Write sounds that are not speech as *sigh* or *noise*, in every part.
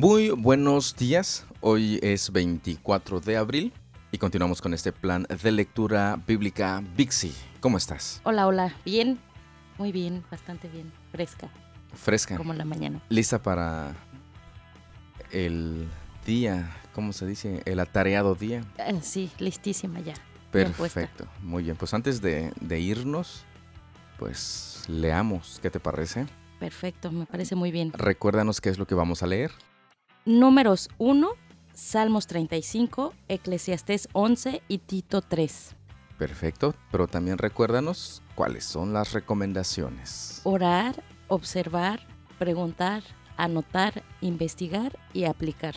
Muy buenos días, hoy es 24 de abril y continuamos con este plan de lectura bíblica Bixi. ¿Cómo estás? Hola, hola, bien, muy bien, bastante bien, fresca. Fresca. Como la mañana. Lista para el día, ¿cómo se dice? El atareado día. Eh, sí, listísima ya. Perfecto, muy bien. Pues antes de, de irnos, pues leamos, ¿qué te parece? Perfecto, me parece muy bien. Recuérdanos qué es lo que vamos a leer. Números 1, Salmos 35, Eclesiastés 11 y Tito 3. Perfecto, pero también recuérdanos cuáles son las recomendaciones. Orar, observar, preguntar, anotar, investigar y aplicar.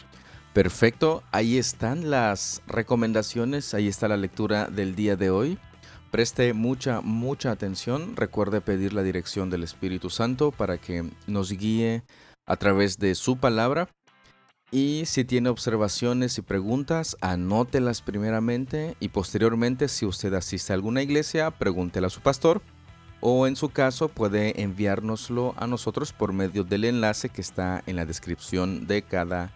Perfecto, ahí están las recomendaciones, ahí está la lectura del día de hoy. Preste mucha, mucha atención. Recuerde pedir la dirección del Espíritu Santo para que nos guíe a través de su palabra. Y si tiene observaciones y preguntas, anótelas primeramente y posteriormente, si usted asiste a alguna iglesia, pregúntela a su pastor o en su caso puede enviárnoslo a nosotros por medio del enlace que está en la descripción de cada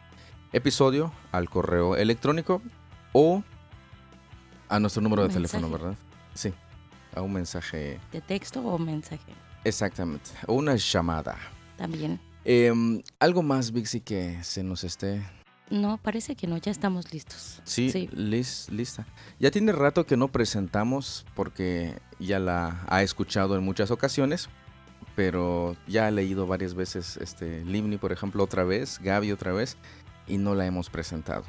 episodio al correo electrónico o a nuestro número de teléfono, ¿verdad? Sí, a un mensaje. ¿De texto o mensaje? Exactamente, o una llamada. También. Em, ¿Algo más, Vixi, que se nos esté no, parece que no, ya estamos listos. Sí, lista. Ya tiene rato que no presentamos porque ya la ha escuchado en muchas ocasiones, pero ya ha leído varias veces este Limni, por ejemplo, otra vez, Gaby otra vez, y no la hemos presentado.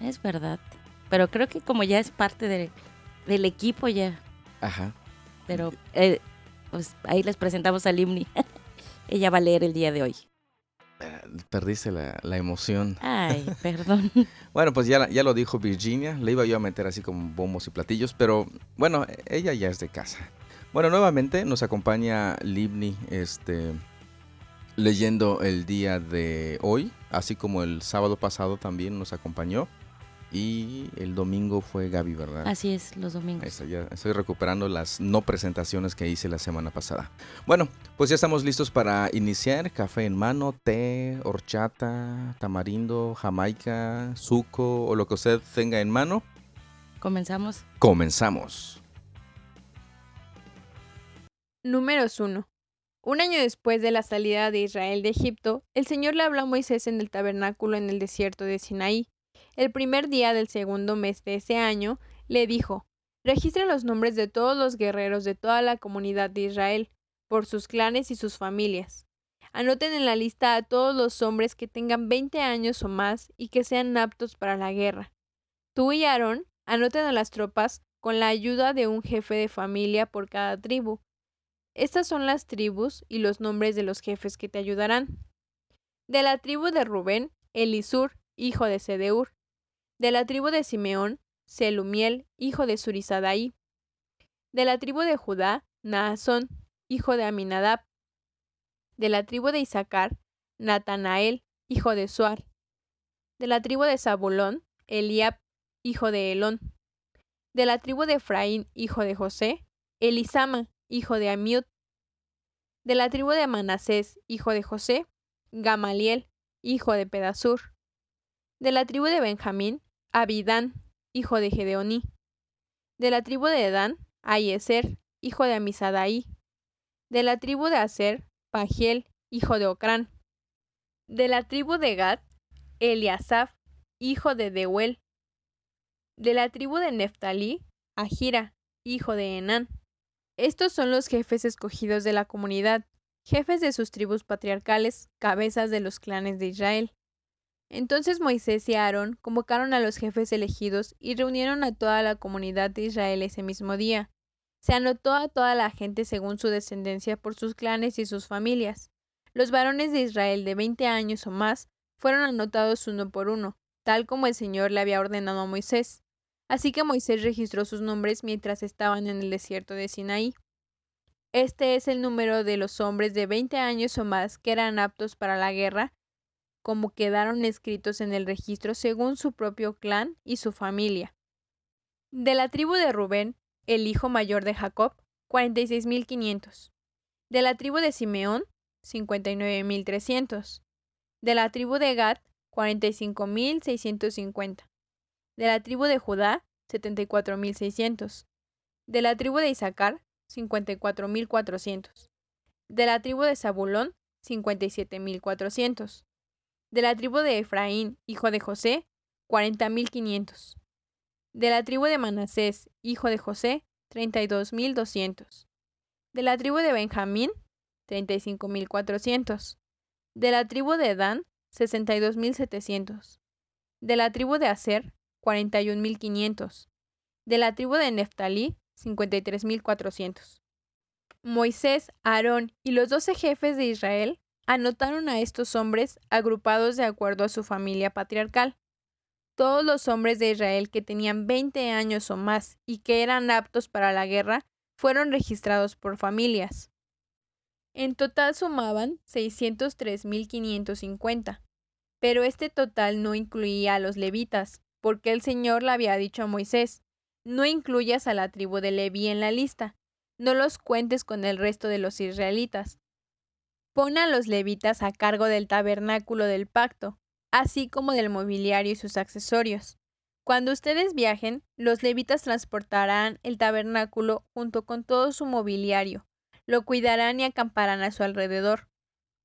Es verdad, pero creo que como ya es parte del equipo ya. Ajá. Pero eh, pues ahí les presentamos a Limni. *laughs* Ella va a leer el día de hoy. Eh, perdiste la, la, emoción. Ay, *laughs* perdón. bueno, pues ya, ya lo dijo Virginia. Le iba yo a meter así como bombos y platillos, pero bueno, ella ya es de casa. Bueno, nuevamente nos acompaña Libni este, leyendo el día de hoy, así como el sábado pasado también nos acompañó. Y el domingo fue Gaby, ¿verdad? Así es, los domingos. estoy recuperando las no presentaciones que hice la semana pasada. Bueno, pues ya estamos listos para iniciar. Café en mano, té, horchata, tamarindo, jamaica, suco o lo que usted tenga en mano. ¿Comenzamos? Comenzamos. Números 1. Un año después de la salida de Israel de Egipto, el Señor le habló a Moisés en el tabernáculo en el desierto de Sinaí el primer día del segundo mes de ese año, le dijo, Registre los nombres de todos los guerreros de toda la comunidad de Israel, por sus clanes y sus familias. Anoten en la lista a todos los hombres que tengan 20 años o más y que sean aptos para la guerra. Tú y Aarón anoten a las tropas con la ayuda de un jefe de familia por cada tribu. Estas son las tribus y los nombres de los jefes que te ayudarán. De la tribu de Rubén, Elisur, hijo de Sedeur. De la tribu de Simeón, Selumiel, hijo de Surizadaí. De la tribu de Judá, Naasón, hijo de Aminadab. De la tribu de Isaacar, Natanael, hijo de Suar. De la tribu de Zabulón, Eliab, hijo de Elón. De la tribu de Efraín, hijo de José, Elisama, hijo de Amiud. De la tribu de Manasés, hijo de José, Gamaliel, hijo de Pedasur. De la tribu de Benjamín, Abidán, hijo de Gedeoní. De la tribu de Edán, Ayeser, hijo de Amisadaí. De la tribu de Aser, Pagiel, hijo de Ocrán. De la tribu de Gad, Eliasaf, hijo de Deuel. De la tribu de Neftalí, Ahira, hijo de Enán. Estos son los jefes escogidos de la comunidad, jefes de sus tribus patriarcales, cabezas de los clanes de Israel. Entonces Moisés y Aarón convocaron a los jefes elegidos y reunieron a toda la comunidad de Israel ese mismo día. Se anotó a toda la gente según su descendencia por sus clanes y sus familias. Los varones de Israel de veinte años o más fueron anotados uno por uno, tal como el Señor le había ordenado a Moisés. Así que Moisés registró sus nombres mientras estaban en el desierto de Sinaí. Este es el número de los hombres de veinte años o más que eran aptos para la guerra como quedaron escritos en el registro según su propio clan y su familia. De la tribu de Rubén, el hijo mayor de Jacob, 46.500. De la tribu de Simeón, 59.300. De la tribu de Gad, 45.650. De la tribu de Judá, 74.600. De la tribu de Isaacar, 54.400. De la tribu de Zabulón, 57.400. De la tribu de Efraín, hijo de José, 40.500. De la tribu de Manasés, hijo de José, 32.200. De la tribu de Benjamín, 35.400. De la tribu de Dan, 62.700. De la tribu de Aser, 41.500. De la tribu de Neftalí, 53.400. Moisés, Aarón y los doce jefes de Israel anotaron a estos hombres agrupados de acuerdo a su familia patriarcal. Todos los hombres de Israel que tenían 20 años o más y que eran aptos para la guerra fueron registrados por familias. En total sumaban 603.550, pero este total no incluía a los levitas, porque el Señor le había dicho a Moisés, no incluyas a la tribu de Leví en la lista, no los cuentes con el resto de los israelitas. Pon a los levitas a cargo del tabernáculo del pacto, así como del mobiliario y sus accesorios. Cuando ustedes viajen, los levitas transportarán el tabernáculo junto con todo su mobiliario, lo cuidarán y acamparán a su alrededor.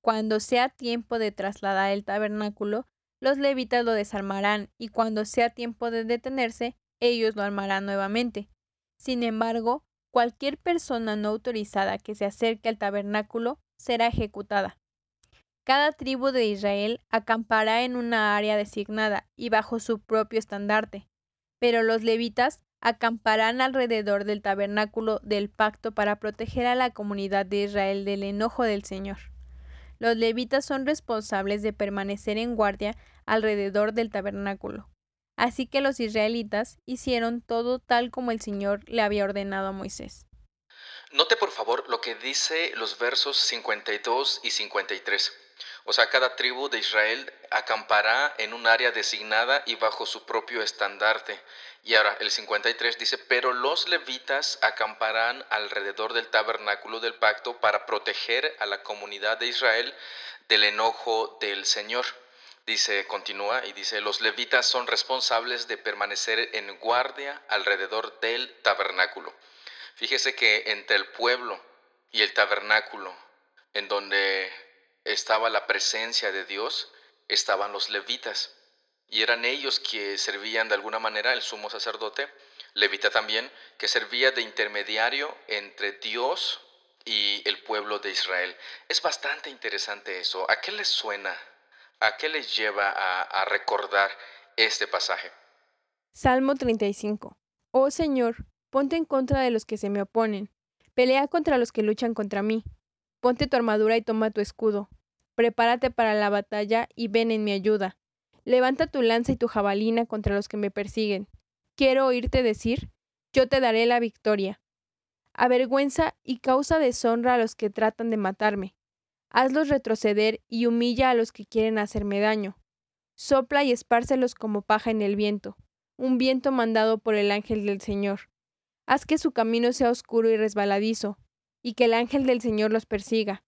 Cuando sea tiempo de trasladar el tabernáculo, los levitas lo desarmarán y cuando sea tiempo de detenerse, ellos lo armarán nuevamente. Sin embargo, cualquier persona no autorizada que se acerque al tabernáculo será ejecutada. Cada tribu de Israel acampará en una área designada y bajo su propio estandarte, pero los levitas acamparán alrededor del tabernáculo del pacto para proteger a la comunidad de Israel del enojo del Señor. Los levitas son responsables de permanecer en guardia alrededor del tabernáculo. Así que los israelitas hicieron todo tal como el Señor le había ordenado a Moisés. Note por favor lo que dice los versos 52 y 53. O sea, cada tribu de Israel acampará en un área designada y bajo su propio estandarte. Y ahora el 53 dice, pero los levitas acamparán alrededor del tabernáculo del pacto para proteger a la comunidad de Israel del enojo del Señor. Dice, continúa y dice, los levitas son responsables de permanecer en guardia alrededor del tabernáculo. Fíjese que entre el pueblo y el tabernáculo, en donde estaba la presencia de Dios, estaban los levitas. Y eran ellos que servían de alguna manera, el sumo sacerdote, levita también, que servía de intermediario entre Dios y el pueblo de Israel. Es bastante interesante eso. ¿A qué les suena? ¿A qué les lleva a, recordar este pasaje? Salmo 35. Oh Señor, ponte en contra de los que se me oponen. Pelea contra los que luchan contra mí. Ponte tu armadura y toma tu escudo. Prepárate para la batalla y ven en mi ayuda. Levanta tu lanza y tu jabalina contra los que me persiguen. Quiero oírte decir, yo te daré la victoria. Avergüenza y causa deshonra a los que tratan de matarme. Hazlos retroceder y humilla a los que quieren hacerme daño. Sopla y espárcelos como paja en el viento, un viento mandado por el ángel del Señor. Haz que su camino sea oscuro y resbaladizo, y que el ángel del Señor los persiga.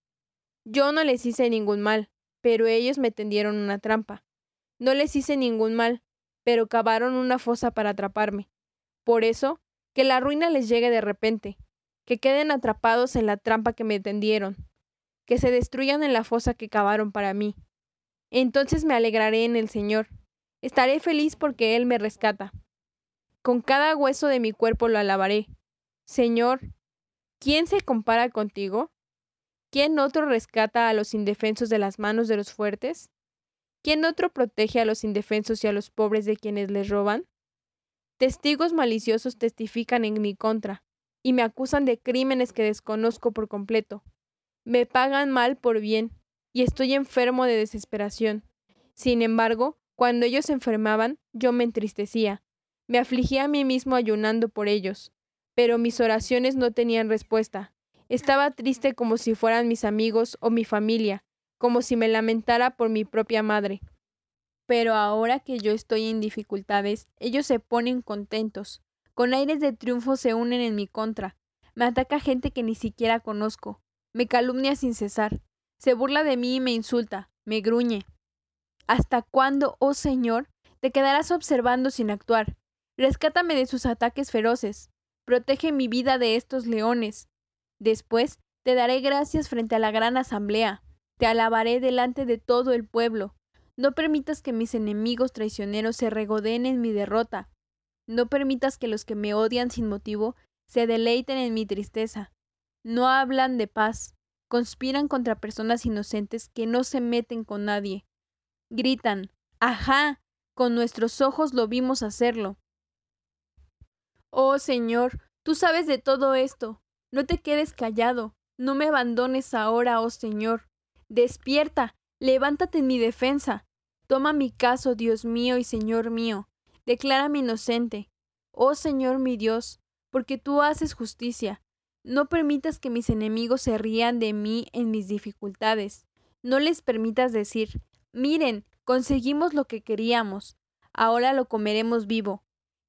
Yo no les hice ningún mal, pero ellos me tendieron una trampa. No les hice ningún mal, pero cavaron una fosa para atraparme. Por eso, que la ruina les llegue de repente, que queden atrapados en la trampa que me tendieron, que se destruyan en la fosa que cavaron para mí. Entonces me alegraré en el Señor, estaré feliz porque Él me rescata. Con cada hueso de mi cuerpo lo alabaré. Señor, ¿Quién se compara contigo? ¿Quién otro rescata a los indefensos de las manos de los fuertes? ¿Quién otro protege a los indefensos y a los pobres de quienes les roban? Testigos maliciosos testifican en mi contra y me acusan de crímenes que desconozco por completo. Me pagan mal por bien y estoy enfermo de desesperación. Sin embargo, cuando ellos enfermaban, yo me entristecía. Me afligía a mí mismo ayunando por ellos pero mis oraciones no tenían respuesta. Estaba triste como si fueran mis amigos o mi familia, como si me lamentara por mi propia madre. Pero ahora que yo estoy en dificultades, ellos se ponen contentos. Con aires de triunfo se unen en mi contra. Me ataca gente que ni siquiera conozco. Me calumnia sin cesar. Se burla de mí y me insulta. Me gruñe. ¿Hasta cuándo, oh Señor, te quedarás observando sin actuar? Rescátame de sus ataques feroces. Protege mi vida de estos leones. Después te daré gracias frente a la gran asamblea. Te alabaré delante de todo el pueblo. No permitas que mis enemigos traicioneros se regodeen en mi derrota. No permitas que los que me odian sin motivo se deleiten en mi tristeza. No hablan de paz, conspiran contra personas inocentes que no se meten con nadie. Gritan, ¡ajá! Con nuestros ojos lo vimos hacerlo. Oh Señor, tú sabes de todo esto. No te quedes callado. No me abandones ahora, oh Señor. Despierta, levántate en mi defensa. Toma mi caso, Dios mío y Señor mío. Declárame inocente. Oh Señor mi Dios, porque tú haces justicia. No permitas que mis enemigos se rían de mí en mis dificultades. No les permitas decir, miren, conseguimos lo que queríamos. Ahora lo comeremos vivo.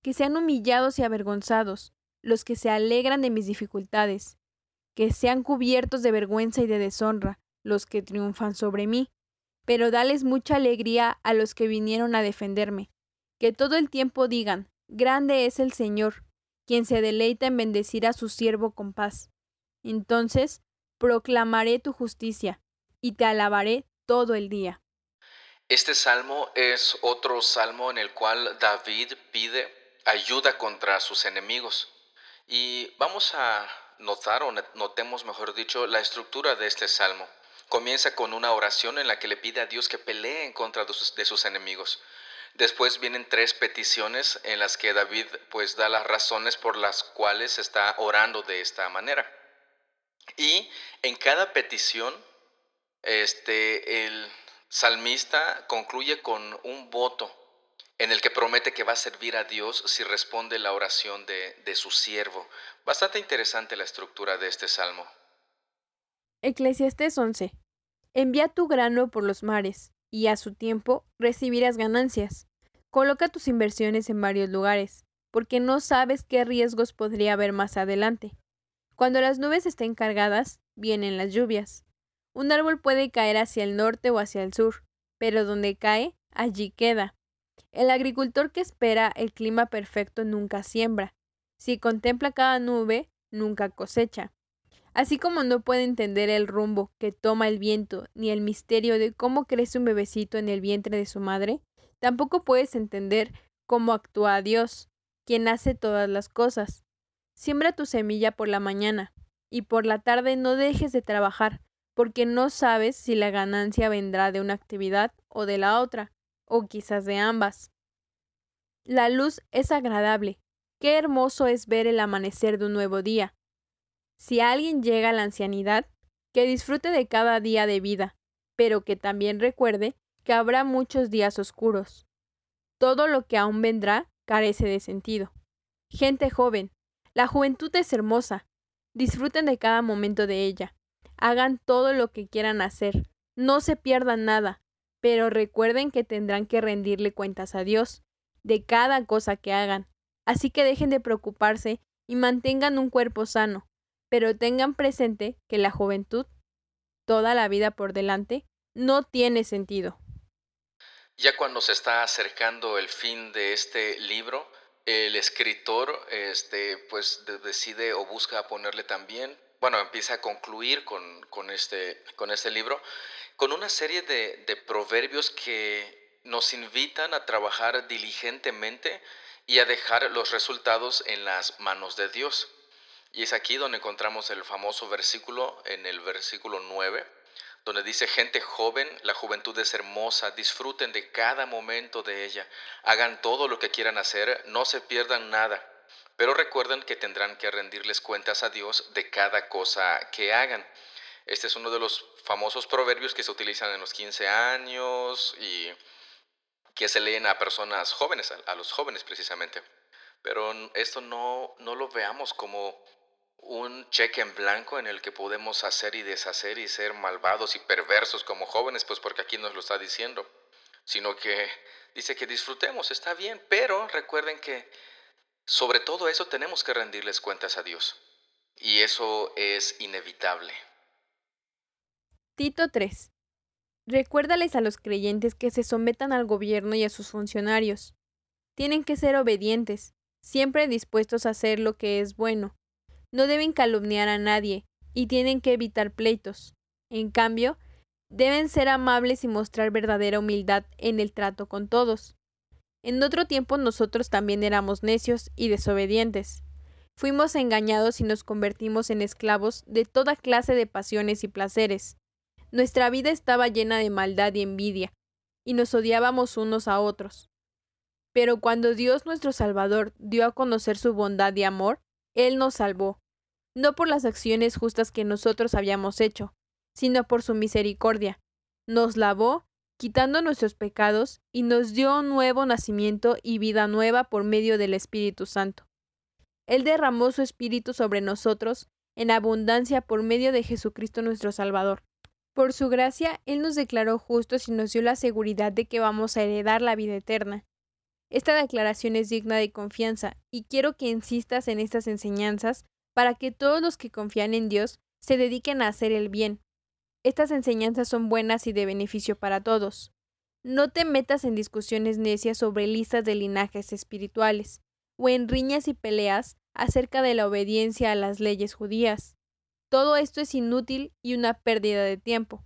Que sean humillados y avergonzados los que se alegran de mis dificultades. Que sean cubiertos de vergüenza y de deshonra los que triunfan sobre mí. Pero dales mucha alegría a los que vinieron a defenderme. Que todo el tiempo digan, Grande es el Señor, quien se deleita en bendecir a su siervo con paz. Entonces proclamaré tu justicia y te alabaré todo el día. Este salmo es otro salmo en el cual David pide ayuda contra sus enemigos. Y vamos a notar, o notemos mejor dicho, la estructura de este salmo. Comienza con una oración en la que le pide a Dios que pelee en contra de sus, de sus enemigos. Después vienen tres peticiones en las que David pues da las razones por las cuales está orando de esta manera. Y en cada petición, este, el salmista concluye con un voto en el que promete que va a servir a Dios si responde la oración de, de su siervo. Bastante interesante la estructura de este salmo. Eclesiastés 11. Envía tu grano por los mares y a su tiempo recibirás ganancias. Coloca tus inversiones en varios lugares, porque no sabes qué riesgos podría haber más adelante. Cuando las nubes estén cargadas, vienen las lluvias. Un árbol puede caer hacia el norte o hacia el sur, pero donde cae, allí queda. El agricultor que espera el clima perfecto nunca siembra. Si contempla cada nube, nunca cosecha. Así como no puede entender el rumbo que toma el viento ni el misterio de cómo crece un bebecito en el vientre de su madre, tampoco puedes entender cómo actúa Dios, quien hace todas las cosas. Siembra tu semilla por la mañana, y por la tarde no dejes de trabajar, porque no sabes si la ganancia vendrá de una actividad o de la otra, o quizás de ambas. La luz es agradable. Qué hermoso es ver el amanecer de un nuevo día. Si alguien llega a la ancianidad, que disfrute de cada día de vida, pero que también recuerde que habrá muchos días oscuros. Todo lo que aún vendrá carece de sentido. Gente joven, la juventud es hermosa. Disfruten de cada momento de ella. Hagan todo lo que quieran hacer. No se pierdan nada, pero recuerden que tendrán que rendirle cuentas a Dios de cada cosa que hagan. Así que dejen de preocuparse y mantengan un cuerpo sano, pero tengan presente que la juventud, toda la vida por delante, no tiene sentido. Ya cuando se está acercando el fin de este libro, el escritor este, pues decide o busca ponerle también, bueno, empieza a concluir con, este, con este libro, con una serie de, proverbios que nos invitan a trabajar diligentemente y a dejar los resultados en las manos de Dios. Y es aquí donde encontramos el famoso versículo, en el versículo 9, donde dice, gente joven, la juventud es hermosa, disfruten de cada momento de ella, hagan todo lo que quieran hacer, no se pierdan nada, pero recuerden que tendrán que rendirles cuentas a Dios de cada cosa que hagan. Este es uno de los famosos proverbios que se utilizan en los 15 años y que se leen a personas jóvenes, a, los jóvenes precisamente. Pero esto no, no lo veamos como un cheque en blanco en el que podemos hacer y deshacer y ser malvados y perversos como jóvenes, pues porque aquí nos lo está diciendo, sino que dice que disfrutemos, está bien, pero recuerden que sobre todo eso tenemos que rendirles cuentas a Dios, y eso es inevitable. Tito 3. Recuérdales a los creyentes que se sometan al gobierno y a sus funcionarios. Tienen que ser obedientes, siempre dispuestos a hacer lo que es bueno. No deben calumniar a nadie y tienen que evitar pleitos. En cambio, deben ser amables y mostrar verdadera humildad en el trato con todos. En otro tiempo nosotros también éramos necios y desobedientes. Fuimos engañados y nos convertimos en esclavos de toda clase de pasiones y placeres. Nuestra vida estaba llena de maldad y envidia, y nos odiábamos unos a otros. Pero cuando Dios nuestro Salvador dio a conocer su bondad y amor, Él nos salvó, no por las acciones justas que nosotros habíamos hecho, sino por su misericordia. Nos lavó, quitando nuestros pecados, y nos dio un nuevo nacimiento y vida nueva por medio del Espíritu Santo. Él derramó su Espíritu sobre nosotros en abundancia por medio de Jesucristo nuestro Salvador. Por su gracia, Él nos declaró justos y nos dio la seguridad de que vamos a heredar la vida eterna. Esta declaración es digna de confianza, y quiero que insistas en estas enseñanzas para que todos los que confían en Dios se dediquen a hacer el bien. Estas enseñanzas son buenas y de beneficio para todos. No te metas en discusiones necias sobre listas de linajes espirituales, o en riñas y peleas acerca de la obediencia a las leyes judías. Todo esto es inútil y una pérdida de tiempo.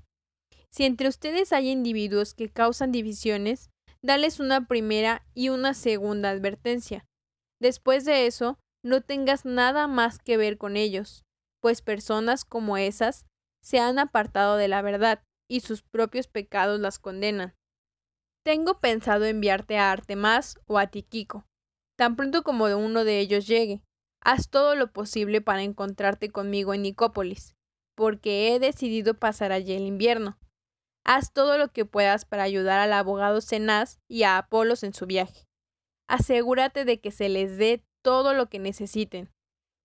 Si entre ustedes hay individuos que causan divisiones, dales una primera y una segunda advertencia. Después de eso, no tengas nada más que ver con ellos, pues personas como esas se han apartado de la verdad y sus propios pecados las condenan. Tengo pensado enviarte a Artemas o a Tiquico, tan pronto como uno de ellos llegue, Haz todo lo posible para encontrarte conmigo en Nicópolis, porque he decidido pasar allí el invierno. Haz todo lo que puedas para ayudar al abogado Cenaz y a Apolos en su viaje. Asegúrate de que se les dé todo lo que necesiten.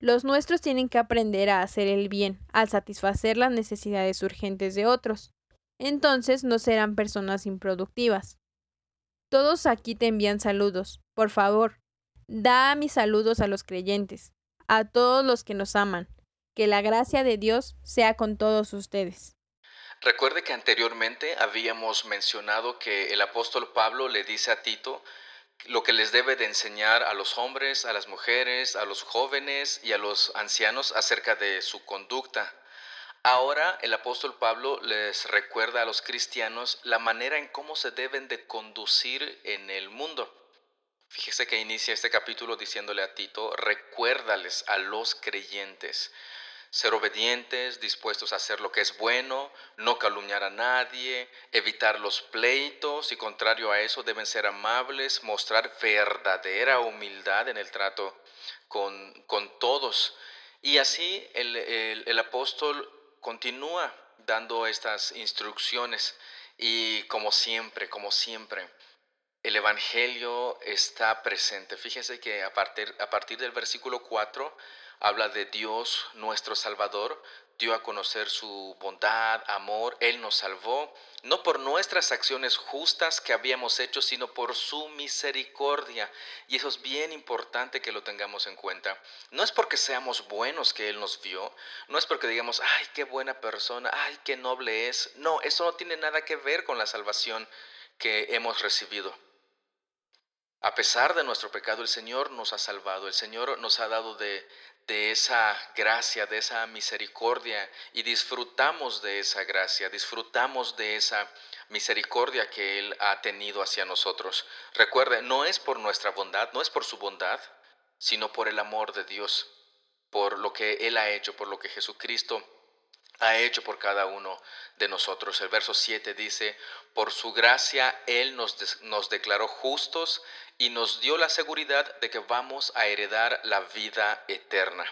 Los nuestros tienen que aprender a hacer el bien al satisfacer las necesidades urgentes de otros. Entonces no serán personas improductivas. Todos aquí te envían saludos. Por favor, Da mis saludos a los creyentes, a todos los que nos aman. Que la gracia de Dios sea con todos ustedes. Recuerde que anteriormente habíamos mencionado que el apóstol Pablo le dice a Tito lo que les debe de enseñar a los hombres, a las mujeres, a los jóvenes y a los ancianos acerca de su conducta. Ahora el apóstol Pablo les recuerda a los cristianos la manera en cómo se deben de conducir en el mundo. Fíjese que inicia este capítulo diciéndole a Tito, recuérdales a los creyentes, ser obedientes, dispuestos a hacer lo que es bueno, no calumniar a nadie, evitar los pleitos y contrario a eso deben ser amables, mostrar verdadera humildad en el trato con, con todos. Y así el, el apóstol continúa dando estas instrucciones y como siempre, como siempre, el Evangelio está presente. Fíjese que a partir, a partir del versículo 4 habla de Dios, nuestro Salvador, dio a conocer su bondad, amor, Él nos salvó, no por nuestras acciones justas que habíamos hecho, sino por su misericordia. Y eso es bien importante que lo tengamos en cuenta. No es porque seamos buenos que Él nos vio, no es porque digamos, ay, qué buena persona, ay, qué noble es. No, eso no tiene nada que ver con la salvación que hemos recibido. A pesar de nuestro pecado, el Señor nos ha salvado, el Señor nos ha dado de, esa gracia, de esa misericordia y disfrutamos de esa gracia, disfrutamos de esa misericordia que Él ha tenido hacia nosotros. Recuerde, no es por nuestra bondad, no es por su bondad, sino por el amor de Dios, por lo que Él ha hecho, por lo que Jesucristo ha hecho por cada uno de nosotros. El verso 7 dice, por su gracia Él nos, nos declaró justos y nos dio la seguridad de que vamos a heredar la vida eterna.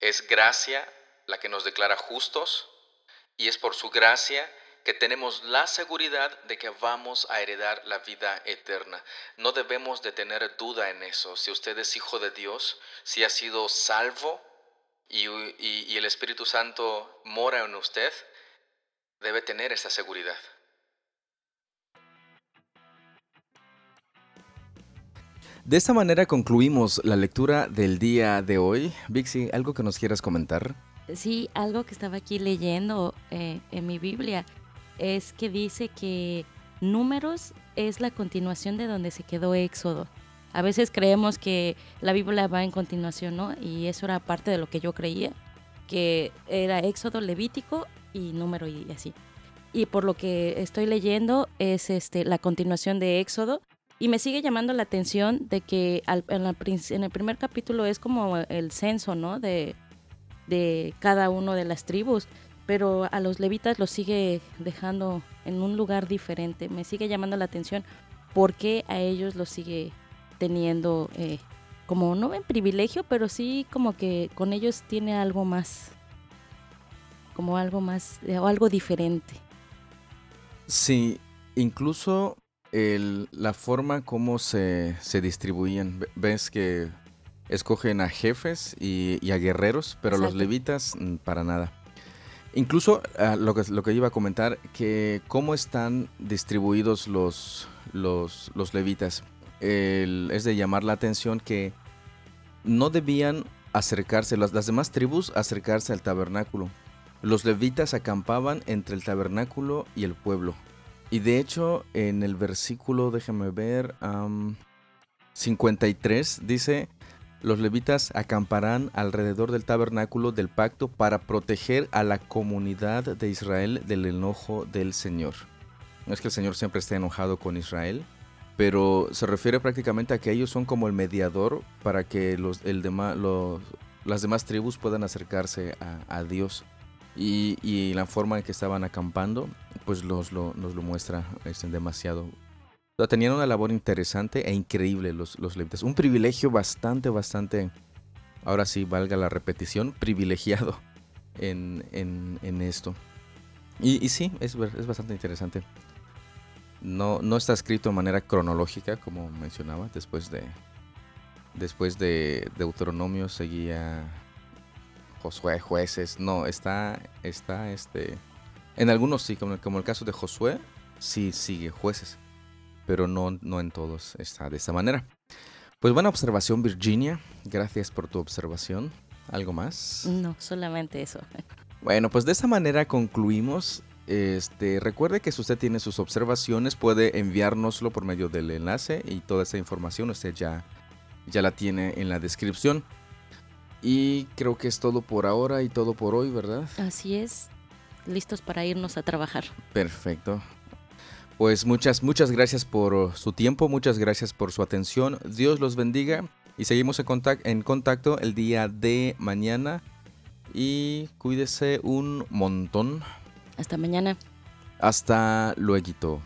Es gracia la que nos declara justos y es por su gracia que tenemos la seguridad de que vamos a heredar la vida eterna. No debemos de tener duda en eso. Si usted es hijo de Dios, si ha sido salvo, y, el Espíritu Santo mora en usted, debe tener esa seguridad. De esta manera concluimos la lectura del día de hoy. Vixi, ¿algo que nos quieras comentar? Sí, algo que estaba aquí leyendo eh, en mi Biblia. es que dice que números es la continuación de donde se quedó Éxodo. A veces creemos que la Biblia va en continuación, ¿no? Y eso era parte de lo que yo creía, que era Éxodo, Levítico y número y así. Y por lo que estoy leyendo es este la continuación de Éxodo y me sigue llamando la atención de que en, el primer capítulo es como el censo, ¿no? De, cada uno de las tribus, pero a los levitas los sigue dejando en un lugar diferente. Me sigue llamando la atención por qué a ellos los sigue teniendo eh, como no en privilegio, pero sí como que con ellos tiene algo más, como algo más, o algo diferente. Sí, incluso el, la forma como se, se, distribuían, ves que escogen a jefes y, a guerreros, pero los levitas mm, para nada. Incluso ah, lo, que, lo que iba a comentar, que cómo están distribuidos los, los, los levitas es de llamar la atención que no debían acercarse, las, las demás tribus acercarse al tabernáculo. Los levitas acampaban entre el tabernáculo y el pueblo. Y de hecho, en el versículo, déjame ver, 53 dice, los levitas acamparán alrededor del tabernáculo del pacto para proteger a la comunidad de Israel del enojo del Señor. No es que el Señor siempre esté enojado con Israel, pero se refiere prácticamente a que ellos son como el mediador para que los, el las demás tribus puedan acercarse a, Dios. Y, la forma en que estaban acampando, pues los, lo, nos lo muestra este, demasiado. tenían una labor interesante e increíble los, los levitas. Un privilegio bastante, bastante, ahora sí valga la repetición, privilegiado *laughs* en, en, esto. Y, y sí, es, es bastante interesante. No, no está escrito de manera cronológica, como mencionaba. Después de, después de Deuteronomio seguía Josué, jueces. No, está, está este. En algunos sí, como, como el caso de Josué, sí sigue jueces. Pero no, no en todos está de esta manera. Pues buena observación, Virginia. Gracias por tu observación. ¿Algo más? No, solamente eso. *laughs* Bueno, pues de esta manera concluimos este, recuerde que si usted tiene sus observaciones puede enviárnoslo por medio del enlace y toda esa información usted ya, ya la tiene en la descripción. Y creo que es todo por ahora y todo por hoy, ¿verdad? Así es. Listos para irnos a trabajar. Perfecto. Pues muchas, muchas gracias por su tiempo, muchas gracias por su atención. Dios los bendiga y seguimos en, en contacto el día de mañana. Y cuídese un montón. Hasta mañana. Hasta luego.